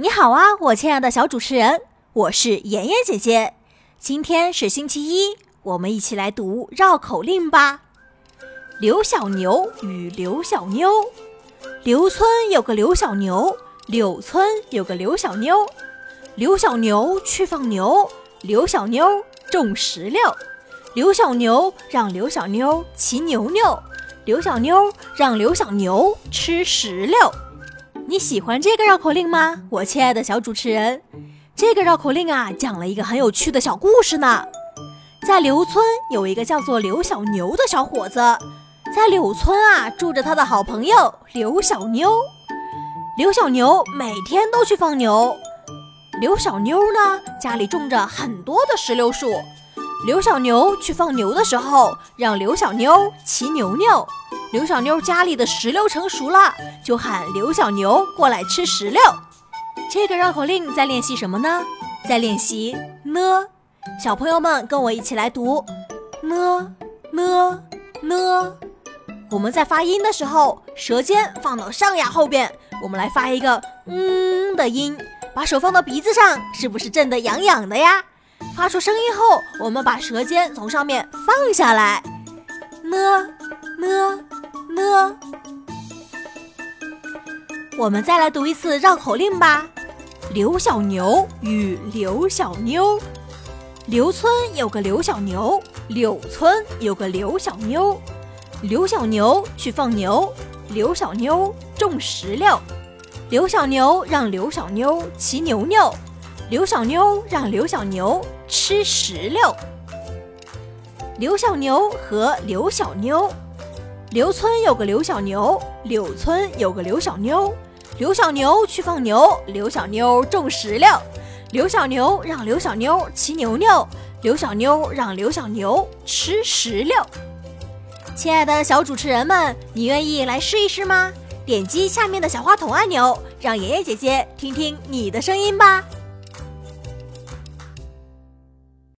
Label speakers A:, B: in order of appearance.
A: 你好啊，我亲爱的小主持人，我是妍妍姐姐。今天是星期一，我们一起来读绕口令吧。刘小牛与刘小妞，刘村有个刘小牛，柳村有个刘小妞。刘小牛去放牛，刘小妞种石榴。刘小牛让刘小妞骑牛牛，刘小妞让刘小牛吃石榴。你喜欢这个绕口令吗，我亲爱的小主持人？这个绕口令啊，讲了一个很有趣的小故事呢。在刘村有一个叫做刘小牛的小伙子，在柳村啊住着他的好朋友刘小妞。刘小牛每天都去放牛，刘小妞呢家里种着很多的石榴树。刘小牛去放牛的时候，让刘小妞骑牛牛。刘小妞家里的石榴成熟了，就喊刘小牛过来吃石榴。这个绕口令在练习什么呢？在练习呢。小朋友们跟我一起来读呢呢呢。我们在发音的时候，舌尖放到上牙后边，我们来发一个嗯的音。把手放到鼻子上，是不是震得痒痒的呀？发出声音后，我们把舌尖从上面放下来，呢呢。呢，我们再来读一次绕口令吧。刘小牛与刘小妞，刘村有个刘小牛，柳村有个刘小妞。刘小牛去放牛，刘小妞种石榴。刘小牛让刘小妞骑牛牛，刘小妞让刘小牛吃石榴。刘小牛和刘小妞。刘村有个刘小牛，柳村有个刘小妞。刘小牛去放牛，刘小妞种石榴。刘小牛让刘小妞骑牛牛，刘小妞让刘小牛吃石榴。亲爱的小主持人们，你愿意来试一试吗？点击下面的小话筒按钮，让爷爷姐姐听听你的声音吧。